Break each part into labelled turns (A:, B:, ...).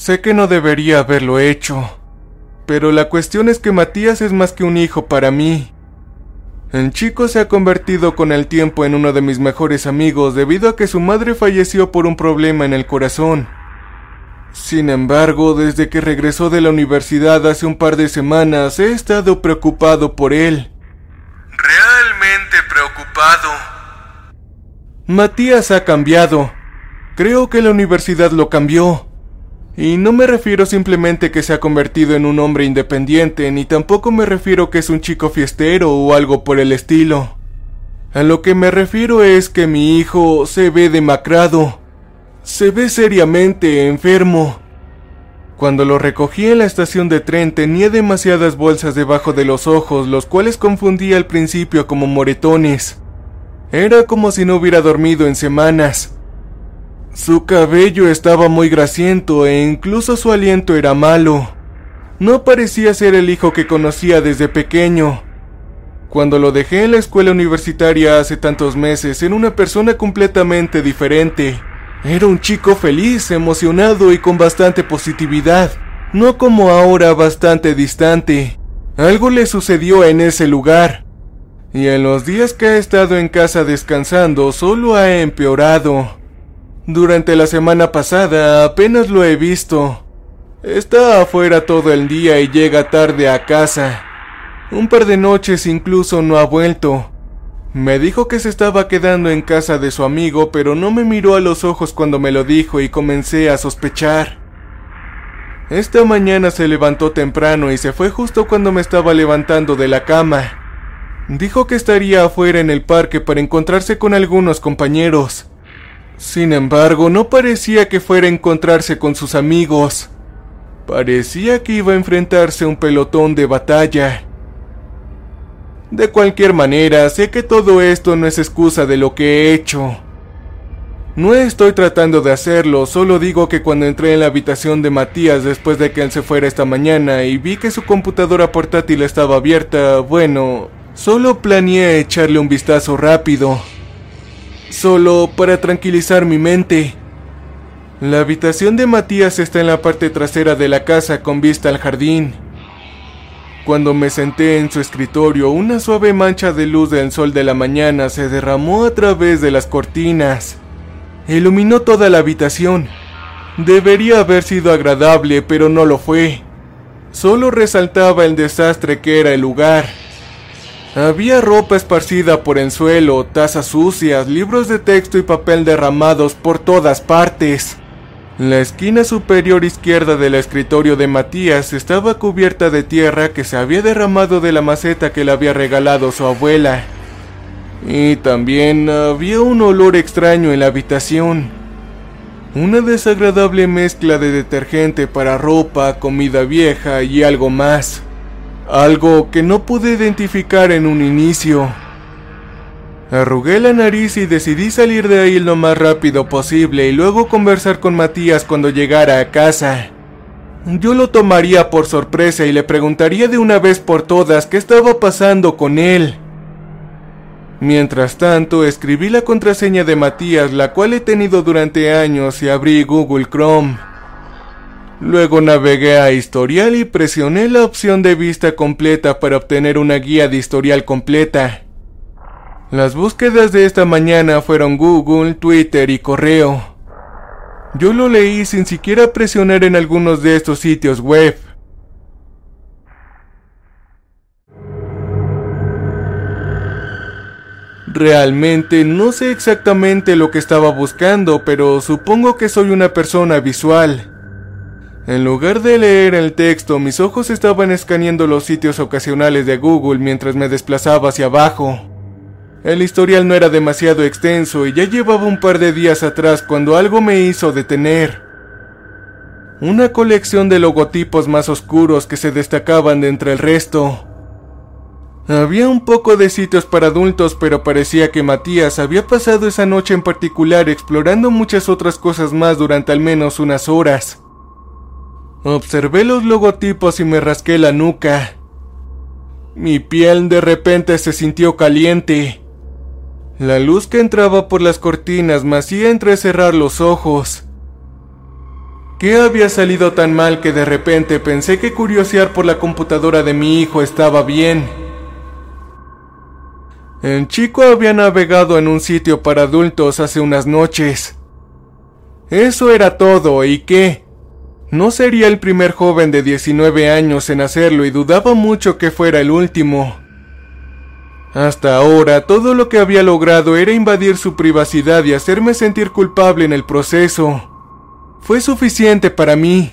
A: Sé que no debería haberlo hecho, pero la cuestión es que Matías es más que un hijo para mí. El chico se ha convertido con el tiempo en uno de mis mejores amigos debido a que su madre falleció por un problema en el corazón. Sin embargo, desde que regresó de la universidad hace un par de semanas, he estado preocupado por él. Realmente preocupado. Matías ha cambiado. Creo que la universidad lo cambió. Y no me refiero simplemente que se ha convertido en un hombre independiente, ni tampoco me refiero que es un chico fiestero o algo por el estilo. A lo que me refiero es que mi hijo se ve demacrado. Se ve seriamente enfermo. Cuando lo recogí en la estación de tren tenía demasiadas bolsas debajo de los ojos, los cuales confundí al principio como moretones. Era como si no hubiera dormido en semanas. Su cabello estaba muy grasiento e incluso su aliento era malo. No parecía ser el hijo que conocía desde pequeño. Cuando lo dejé en la escuela universitaria hace tantos meses, era una persona completamente diferente. Era un chico feliz, emocionado y con bastante positividad, no como ahora bastante distante. Algo le sucedió en ese lugar. Y en los días que ha estado en casa descansando solo ha empeorado. Durante la semana pasada apenas lo he visto. Está afuera todo el día y llega tarde a casa. Un par de noches incluso no ha vuelto. Me dijo que se estaba quedando en casa de su amigo, pero no me miró a los ojos cuando me lo dijo y comencé a sospechar. Esta mañana se levantó temprano y se fue justo cuando me estaba levantando de la cama. Dijo que estaría afuera en el parque para encontrarse con algunos compañeros. Sin embargo, no parecía que fuera a encontrarse con sus amigos. Parecía que iba a enfrentarse a un pelotón de batalla. De cualquier manera, sé que todo esto no es excusa de lo que he hecho. No estoy tratando de hacerlo, solo digo que cuando entré en la habitación de Matías después de que él se fuera esta mañana y vi que su computadora portátil estaba abierta, bueno, solo planeé echarle un vistazo rápido solo para tranquilizar mi mente. La habitación de Matías está en la parte trasera de la casa con vista al jardín. Cuando me senté en su escritorio, una suave mancha de luz del sol de la mañana se derramó a través de las cortinas. Iluminó toda la habitación. Debería haber sido agradable, pero no lo fue. Solo resaltaba el desastre que era el lugar. Había ropa esparcida por el suelo, tazas sucias, libros de texto y papel derramados por todas partes. La esquina superior izquierda del escritorio de Matías estaba cubierta de tierra que se había derramado de la maceta que le había regalado su abuela. Y también había un olor extraño en la habitación. Una desagradable mezcla de detergente para ropa, comida vieja y algo más. Algo que no pude identificar en un inicio. Arrugué la nariz y decidí salir de ahí lo más rápido posible y luego conversar con Matías cuando llegara a casa. Yo lo tomaría por sorpresa y le preguntaría de una vez por todas qué estaba pasando con él. Mientras tanto, escribí la contraseña de Matías, la cual he tenido durante años, y abrí Google Chrome. Luego navegué a historial y presioné la opción de vista completa para obtener una guía de historial completa. Las búsquedas de esta mañana fueron Google, Twitter y correo. Yo lo leí sin siquiera presionar en algunos de estos sitios web. Realmente no sé exactamente lo que estaba buscando, pero supongo que soy una persona visual. En lugar de leer el texto, mis ojos estaban escaneando los sitios ocasionales de Google mientras me desplazaba hacia abajo. El historial no era demasiado extenso y ya llevaba un par de días atrás cuando algo me hizo detener. Una colección de logotipos más oscuros que se destacaban de entre el resto. Había un poco de sitios para adultos, pero parecía que Matías había pasado esa noche en particular explorando muchas otras cosas más durante al menos unas horas. Observé los logotipos y me rasqué la nuca. Mi piel de repente se sintió caliente. La luz que entraba por las cortinas me hacía entrecerrar los ojos. ¿Qué había salido tan mal que de repente pensé que curiosear por la computadora de mi hijo estaba bien? El chico había navegado en un sitio para adultos hace unas noches. Eso era todo, ¿y qué? No sería el primer joven de 19 años en hacerlo y dudaba mucho que fuera el último. Hasta ahora todo lo que había logrado era invadir su privacidad y hacerme sentir culpable en el proceso. Fue suficiente para mí.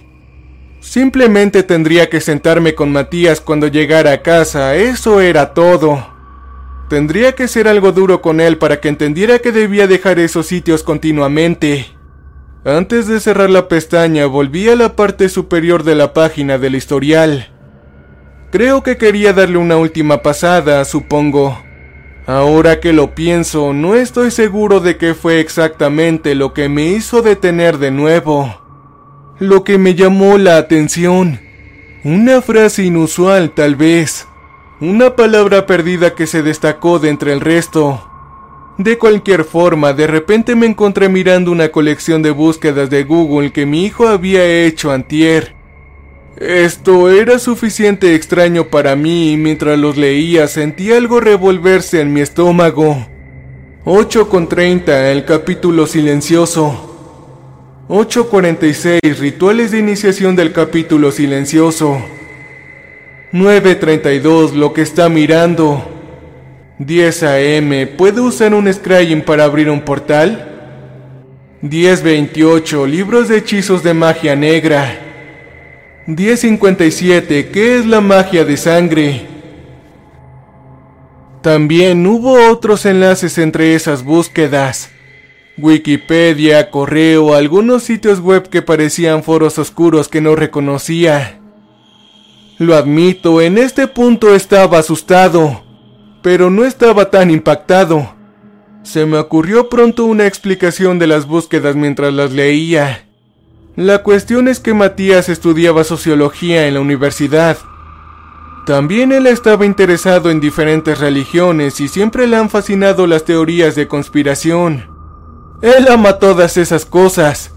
A: Simplemente tendría que sentarme con Matías cuando llegara a casa, eso era todo. Tendría que ser algo duro con él para que entendiera que debía dejar esos sitios continuamente. Antes de cerrar la pestaña, volví a la parte superior de la página del historial. Creo que quería darle una última pasada, supongo. Ahora que lo pienso, no estoy seguro de qué fue exactamente lo que me hizo detener de nuevo. Lo que me llamó la atención. Una frase inusual, tal vez. Una palabra perdida que se destacó de entre el resto. De cualquier forma, de repente me encontré mirando una colección de búsquedas de Google que mi hijo había hecho antier. Esto era suficiente extraño para mí y mientras los leía sentí algo revolverse en mi estómago. 8.30 El capítulo silencioso 8.46 Rituales de iniciación del capítulo silencioso 9.32 Lo que está mirando 10 AM ¿Puede usar un scrying para abrir un portal? 10.28 Libros de hechizos de magia negra 1057. ¿Qué es la magia de sangre? También hubo otros enlaces entre esas búsquedas. Wikipedia, correo, algunos sitios web que parecían foros oscuros que no reconocía. Lo admito, en este punto estaba asustado, pero no estaba tan impactado. Se me ocurrió pronto una explicación de las búsquedas mientras las leía. La cuestión es que Matías estudiaba sociología en la universidad. También él estaba interesado en diferentes religiones y siempre le han fascinado las teorías de conspiración. Él ama todas esas cosas.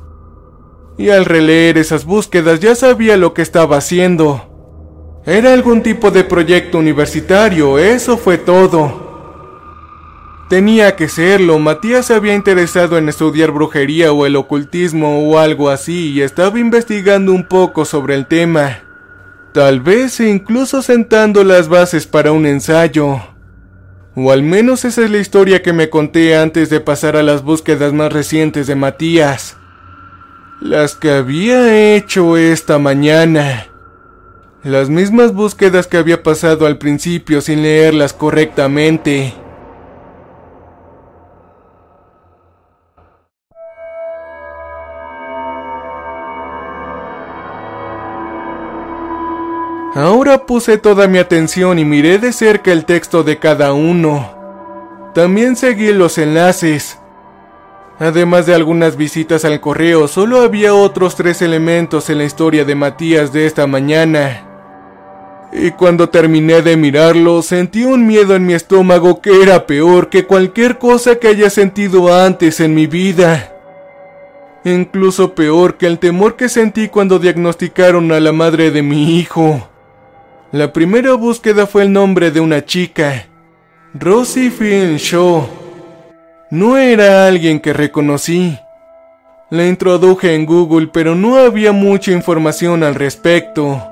A: Y al releer esas búsquedas ya sabía lo que estaba haciendo. Era algún tipo de proyecto universitario, eso fue todo. Tenía que serlo, Matías se había interesado en estudiar brujería o el ocultismo o algo así y estaba investigando un poco sobre el tema. Tal vez incluso sentando las bases para un ensayo. O al menos esa es la historia que me conté antes de pasar a las búsquedas más recientes de Matías. Las que había hecho esta mañana. Las mismas búsquedas que había pasado al principio sin leerlas correctamente. Ahora puse toda mi atención y miré de cerca el texto de cada uno. También seguí los enlaces. Además de algunas visitas al correo, solo había otros tres elementos en la historia de Matías de esta mañana. Y cuando terminé de mirarlo, sentí un miedo en mi estómago que era peor que cualquier cosa que haya sentido antes en mi vida. Incluso peor que el temor que sentí cuando diagnosticaron a la madre de mi hijo. La primera búsqueda fue el nombre de una chica, Rosie Finn Shaw. No era alguien que reconocí. La introduje en Google, pero no había mucha información al respecto.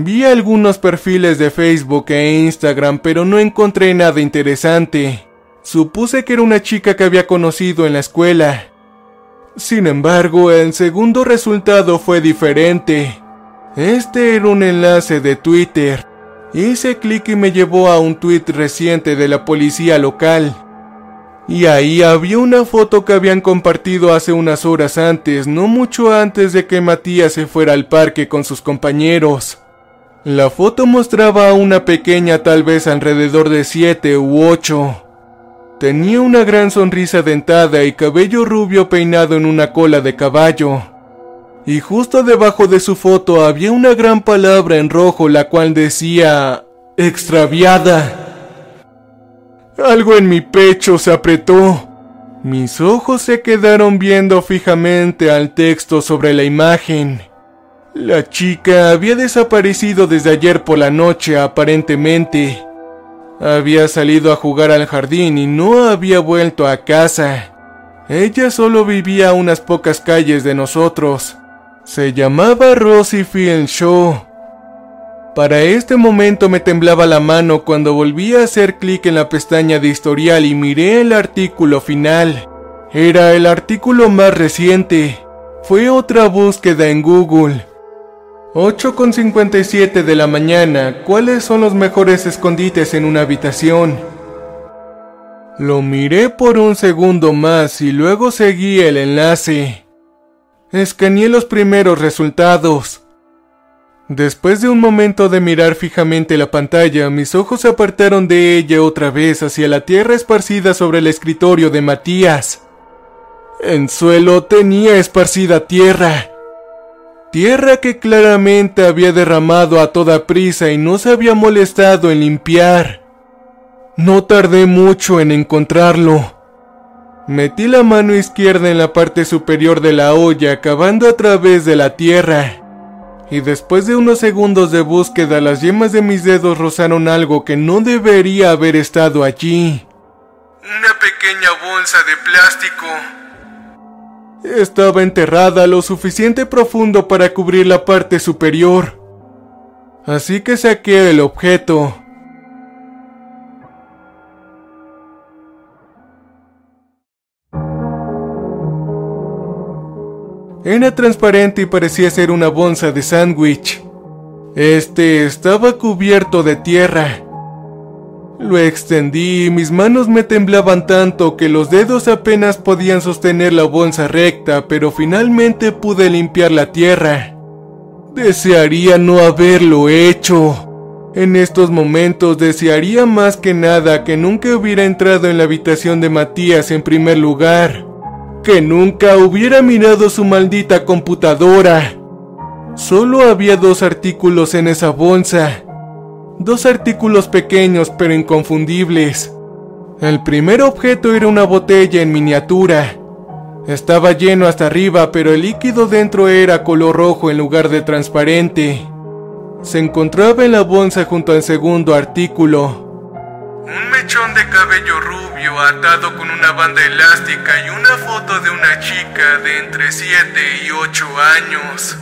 A: Vi algunos perfiles de Facebook e Instagram, pero no encontré nada interesante. Supuse que era una chica que había conocido en la escuela. Sin embargo, el segundo resultado fue diferente. Este era un enlace de Twitter. Hice clic y me llevó a un tweet reciente de la policía local. Y ahí había una foto que habían compartido hace unas horas antes, no mucho antes de que Matías se fuera al parque con sus compañeros. La foto mostraba a una pequeña tal vez alrededor de 7 u 8. Tenía una gran sonrisa dentada y cabello rubio peinado en una cola de caballo y justo debajo de su foto había una gran palabra en rojo la cual decía extraviada. Algo en mi pecho se apretó. Mis ojos se quedaron viendo fijamente al texto sobre la imagen. La chica había desaparecido desde ayer por la noche aparentemente. Había salido a jugar al jardín y no había vuelto a casa. Ella solo vivía a unas pocas calles de nosotros. Se llamaba Rosie Show. Para este momento me temblaba la mano cuando volví a hacer clic en la pestaña de historial y miré el artículo final. Era el artículo más reciente. Fue otra búsqueda en Google. 8.57 de la mañana. ¿Cuáles son los mejores escondites en una habitación? Lo miré por un segundo más y luego seguí el enlace. Escaneé los primeros resultados. Después de un momento de mirar fijamente la pantalla, mis ojos se apartaron de ella otra vez hacia la tierra esparcida sobre el escritorio de Matías. En suelo tenía esparcida tierra. Tierra que claramente había derramado a toda prisa y no se había molestado en limpiar. No tardé mucho en encontrarlo. Metí la mano izquierda en la parte superior de la olla, cavando a través de la tierra. Y después de unos segundos de búsqueda, las yemas de mis dedos rozaron algo que no debería haber estado allí. Una pequeña bolsa de plástico. Estaba enterrada lo suficiente profundo para cubrir la parte superior. Así que saqué el objeto. Era transparente y parecía ser una bolsa de sándwich. Este estaba cubierto de tierra. Lo extendí y mis manos me temblaban tanto que los dedos apenas podían sostener la bolsa recta, pero finalmente pude limpiar la tierra. Desearía no haberlo hecho. En estos momentos desearía más que nada que nunca hubiera entrado en la habitación de Matías en primer lugar que nunca hubiera mirado su maldita computadora. Solo había dos artículos en esa bolsa. Dos artículos pequeños pero inconfundibles. El primer objeto era una botella en miniatura. Estaba lleno hasta arriba, pero el líquido dentro era color rojo en lugar de transparente. Se encontraba en la bolsa junto al segundo artículo. Un mechón de cabello rubio atado con una banda elástica y una foto de una chica de entre 7 y 8 años.